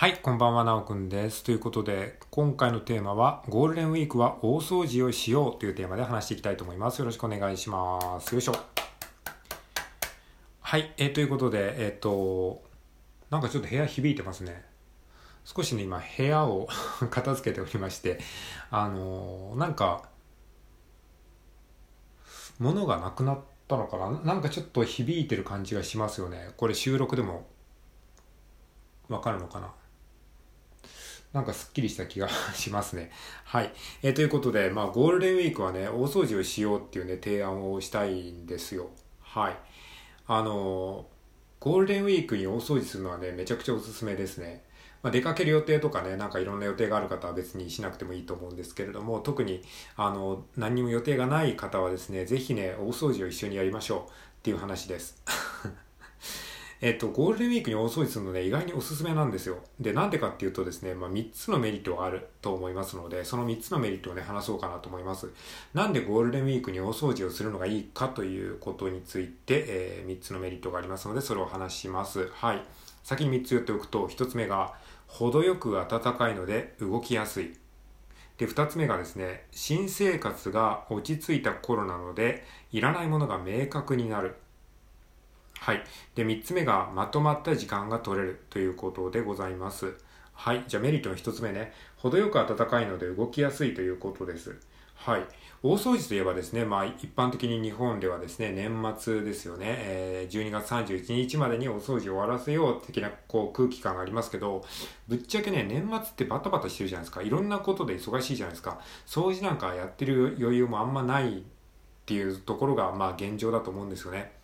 はい、こんばんは、なおくんです。ということで、今回のテーマは、ゴールデンウィークは大掃除をしようというテーマで話していきたいと思います。よろしくお願いします。よいしょ。はい、えーということで、えっ、と、なんかちょっと部屋響いてますね。少しね、今、部屋を 片付けておりまして、あのーなんか、物がなくなったのかな？なんかちょっと響いてる感じがしますよね。これ収録でもわかるのかな？なんかすっきりした気がしますね。はい。えーということで、まあ、ゴールデンウィークはね、大掃除をしようっていうね、提案をしたいんですよ。はい。あのーゴールデンウィークに大掃除するのはね、めちゃくちゃおすすめですね。まあ、出かける予定とかね、なんかいろんな予定がある方は別にしなくてもいいと思うんですけれども、特に、あの、何にも予定がない方はですね、ぜひね、大掃除を一緒にやりましょうっていう話です。えっと、ゴールデンウィークに大掃除するのね、意外におすすめなんですよ。で、なんでかっていうとですね、まあ、3つのメリットがあると思いますので、その3つのメリットをね、話そうかなと思います。なんでゴールデンウィークに大掃除をするのがいいかということについて、え3つのメリットがありますので、それを話します。はい。先に3つ言っておくと、1つ目が、程よく暖かいので動きやすい。で、2つ目がですね、新生活が落ち着いた頃なので、いらないものが明確になる。はい。で、3つ目がまとまった時間が取れるということでございます。はい。じゃあメリットの1つ目ね。程よく暖かいので動きやすいということです。はい。大掃除といえばですね、まあ一般的に日本ではですね、年末ですよね、えー12月31日までに大掃除を終わらせよう的なこう空気感がありますけど、ぶっちゃけね、年末ってバタバタしてるじゃないですか。いろんなことで忙しいじゃないですか。掃除なんかやってる余裕もあんまないっていうところが、まあ現状だと思うんですよね。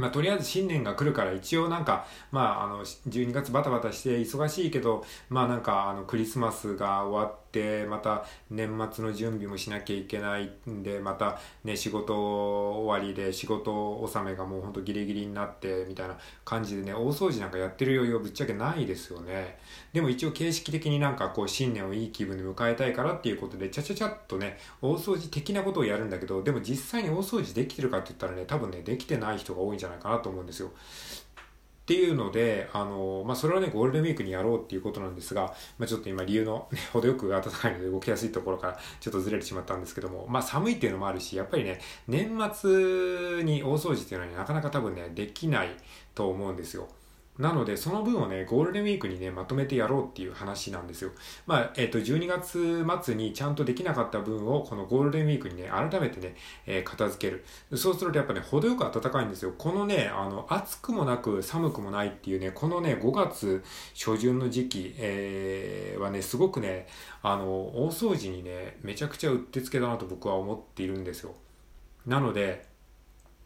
まあ、とりあえず新年が来るから一応なんか、まあ、あの、12月バタバタして忙しいけど、まあなんか、あの、クリスマスが終わって、また年末の準備もしなきゃいけないんで、またね、仕事終わりで仕事納めがもうほんとギリギリになって、みたいな感じでね、大掃除なんかやってる余裕はぶっちゃけないですよね。でも一応形式的になんかこう新年をいい気分で迎えたいからっていうことで、ちゃちゃちゃっとね、大掃除的なことをやるんだけど、でも実際に大掃除できてるかって言ったらね、多分ね、できてない人が多いんじゃないないかなと思うんですよ。っていうので、あの、まあ、それはね、ゴールデンウィークにやろうっていうことなんですが、まあ、ちょっと今理由の、ね、程よく暖かいので動きやすいところからちょっとずれてしまったんですけども、まあ、寒いっていうのもあるし、やっぱりね、年末に大掃除っていうのはね、なかなか多分ね、できないと思うんですよ。なので、その分をね、ゴールデンウィークにね、まとめてやろうっていう話なんですよ。まあ、えっ、と、12月末にちゃんとできなかった分を、このゴールデンウィークにね、改めてね、えー片付ける。そうするとやっぱね、程よく暖かいんですよ。このね、あの、暑くもなく寒くもないっていうね、このね、5月初旬の時期、えーはね、すごくね、あの、大掃除にね、めちゃくちゃうってつけだなと僕は思っているんですよ。なので、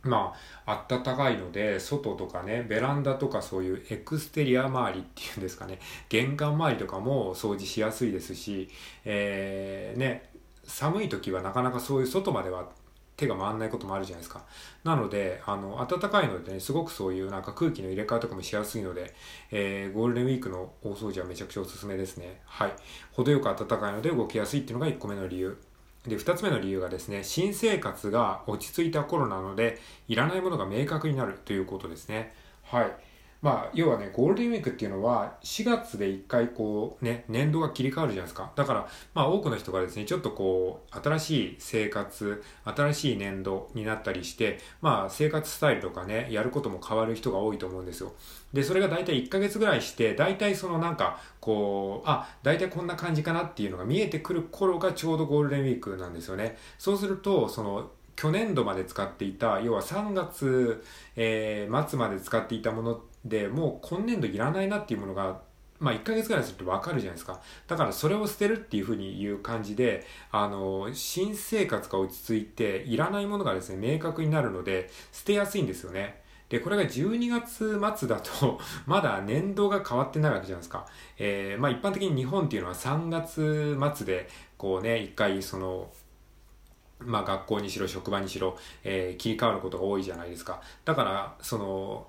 まあ、暖かいので、外とかね、ベランダとかそういうエクステリア周りっていうんですかね、玄関周りとかも掃除しやすいですし、えー、ね、寒い時はなかなかそういう外までは手が回んないこともあるじゃないですか。なので、あの、暖かいのでね、すごくそういうなんか空気の入れ替えとかもしやすいので、えー、ゴールデンウィークの大掃除はめちゃくちゃおすすめですね。はい。程よく暖かいので動きやすいっていうのが1個目の理由。で、二つ目の理由がですね、新生活が落ち着いた頃なので、いらないものが明確になるということですね。はい。まあ、要はね、ゴールデンウィークっていうのは、4月で一回こう、ね、年度が切り替わるじゃないですか。だから、まあ、多くの人がですね、ちょっとこう、新しい生活、新しい年度になったりして、まあ、生活スタイルとかね、やることも変わる人が多いと思うんですよ。で、それが大体1ヶ月ぐらいして、大体そのなんか、こう、あ、大体こんな感じかなっていうのが見えてくる頃がちょうどゴールデンウィークなんですよね。そうすると、その、去年度まで使っていた、要は3月、えー末まで使っていたものでもう今年度いらないなっていうものが、まあ1ヶ月ぐらいするとわかるじゃないですか。だからそれを捨てるっていうふうに言う感じで、あの、新生活が落ち着いて、いらないものがですね、明確になるので、捨てやすいんですよね。で、これが12月末だと、まだ年度が変わってないわけじゃないですか。えーまあ一般的に日本っていうのは3月末で、こうね、一回その、まあ学校にしろ職場にしろ、えー切り替わることが多いじゃないですか。だから、その、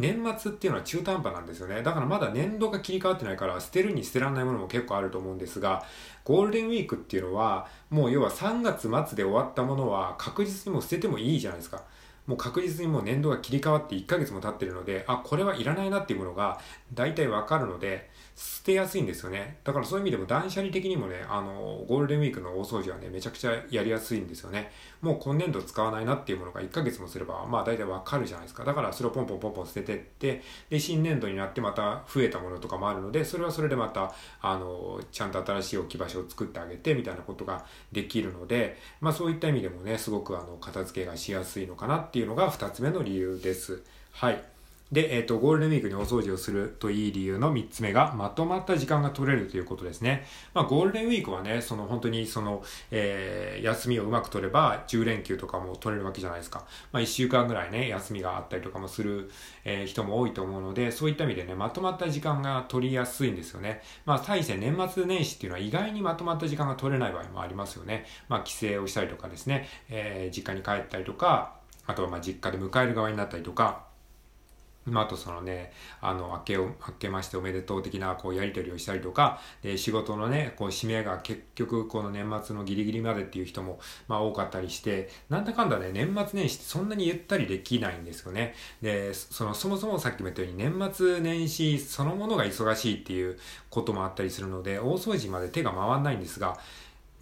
年末っていうのは中途半端なんですよね。だからまだ年度が切り替わってないから、捨てるに捨てられないものも結構あると思うんですが、ゴールデンウィークっていうのは、もう要は3月末で終わったものは確実にもう捨ててもいいじゃないですか。もう確実にもう年度が切り替わって1ヶ月も経ってるので、あ、これはいらないなっていうものが大体わかるので、捨てやすいんですよね。だからそういう意味でも断捨離的にもね、あの、ゴールデンウィークの大掃除はね、めちゃくちゃやりやすいんですよね。もう今年度使わないなっていうものが1ヶ月もすれば、まあ大体わかるじゃないですか。だからそれをポンポンポンポン捨ててって、で、新年度になってまた増えたものとかもあるので、それはそれでまた、あの、ちゃんと新しい置き場所を作ってあげてみたいなことができるので、まあそういった意味でもね、すごくあの、片付けがしやすいのかなっていうのが2つ目の理由です。はい。で、えっ、ー、と、ゴールデンウィークにお掃除をするといい理由の3つ目が、まとまった時間が取れるということですね。まあ、ゴールデンウィークはね、その本当にその、えー、休みをうまく取れば、10連休とかも取れるわけじゃないですか。まあ、1週間ぐらいね、休みがあったりとかもする、えー、人も多いと思うので、そういった意味でね、まとまった時間が取りやすいんですよね。まあ、大して年末年始っていうのは意外にまとまった時間が取れない場合もありますよね。まあ、帰省をしたりとかですね、えー、実家に帰ったりとか、あとはまあ実家で迎える側になったりとか、まあ、あとそのね、あの、明けを、明けましておめでとう的な、こう、やりとりをしたりとか、で、仕事のね、こう、締めが結局、この年末のギリギリまでっていう人も、まあ、多かったりして、なんだかんだね、年末年始ってそんなにゆったりできないんですよね。で、その、そもそもさっきも言ったように、年末年始そのものが忙しいっていうこともあったりするので、大掃除まで手が回んないんですが、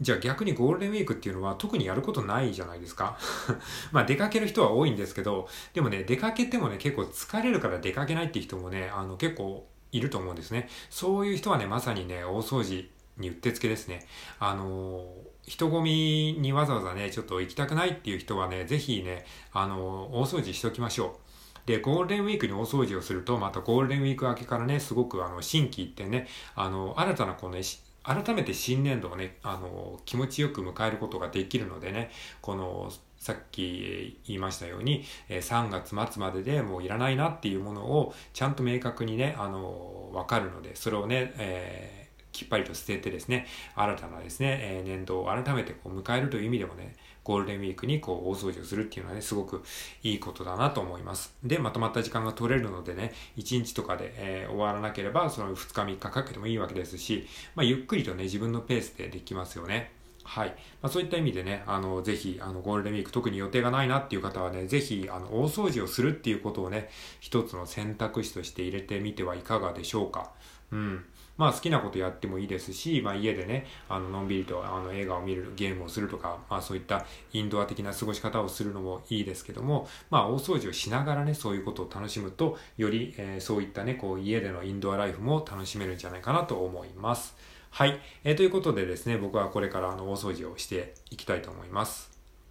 じゃあ逆にゴールデンウィークっていうのは特にやることないじゃないですか まあ出かける人は多いんですけど、でもね、出かけてもね、結構疲れるから出かけないっていう人もね、あの結構いると思うんですね。そういう人はね、まさにね、大掃除にうってつけですね。あの人混みにわざわざね、ちょっと行きたくないっていう人はね、ぜひね、あの大掃除しておきましょう。で、ゴールデンウィークに大掃除をすると、またゴールデンウィーク明けからね、すごくあの、新規ってね、あの、新たなこのね、改めて新年度をね、あの、気持ちよく迎えることができるのでね、この、さっき言いましたように、3月末まででもういらないなっていうものをちゃんと明確にね、あの、わかるので、それをね、えーきっぱりと捨ててですね、新たなですね、え、年度を改めてこう迎えるという意味でもね、ゴールデンウィークにこう大掃除をするっていうのはね、すごくいいことだなと思います。で、まとまった時間が取れるのでね、1日とかで、えー、終わらなければ、その2日3日かけてもいいわけですし、まあ、ゆっくりとね、自分のペースでできますよね。はい。まあ、そういった意味でね、あの、ぜひ、あの、ゴールデンウィーク特に予定がないなっていう方はね、ぜひ、あの、大掃除をするっていうことをね、一つの選択肢として入れてみてはいかがでしょうか。うん。まあ好きなことやってもいいですし、まあ家でね、あの、のんびりとあの映画を見る、ゲームをするとか、まあそういったインドア的な過ごし方をするのもいいですけども、まあ大掃除をしながらね、そういうことを楽しむと、より、えー、そういったね、こう家でのインドアライフも楽しめるんじゃないかなと思います。はい。えー、ということでですね、僕はこれからあの大掃除をしていきたいと思います。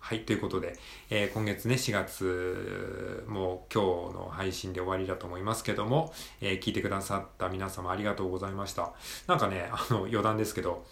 はい、ということで、えー、今月ね、4月、もう今日の配信で終わりだと思いますけども、えー、聞いてくださった皆様ありがとうございました。なんかね、あの、余談ですけど、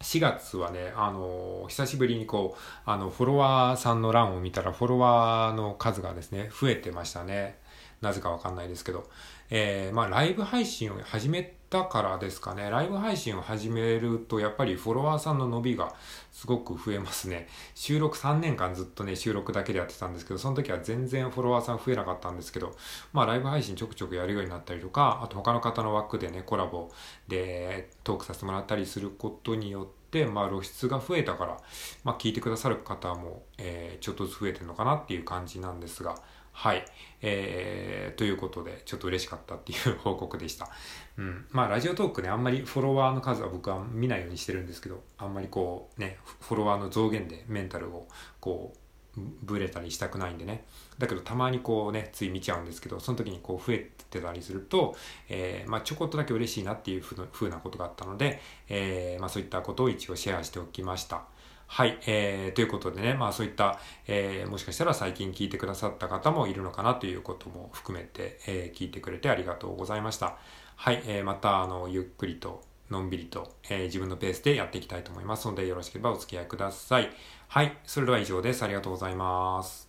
4月はね、あのー、久しぶりにこう、あの、フォロワーさんの欄を見たら、フォロワーの数がですね、増えてましたね。なぜかわかんないですけど。えー、まあ、ライブ配信を始めたからですかね。ライブ配信を始めると、やっぱりフォロワーさんの伸びがすごく増えますね。収録3年間ずっとね、収録だけでやってたんですけど、その時は全然フォロワーさん増えなかったんですけど、まあ、ライブ配信ちょくちょくやるようになったりとか、あと他の方の枠でね、コラボでトークさせてもらったりすることによって、まあ露出が増えたから、まあ聞いてくださる方も、えー、ちょっとずつ増えてるのかなっていう感じなんですが、はい。えー、ということで、ちょっと嬉しかったっていう報告でした。うん。まあ、ラジオトークね、あんまりフォロワーの数は僕は見ないようにしてるんですけど、あんまりこう、ね、フォロワーの増減でメンタルを、こう、ブレたりしたくないんでね。だけど、たまにこうね、つい見ちゃうんですけど、その時にこう増えてたりすると、えー、まあ、ちょこっとだけ嬉しいなっていうふうなことがあったので、えー、まあ、そういったことを一応シェアしておきました。はい、えー、ということでね、まあそういった、えー、もしかしたら最近聞いてくださった方もいるのかなということも含めて、えー、聞いてくれてありがとうございました。はい、えー、また、あの、ゆっくりと、のんびりと、えー、自分のペースでやっていきたいと思いますので、よろしければお付き合いください。はい、それでは以上です。ありがとうございます。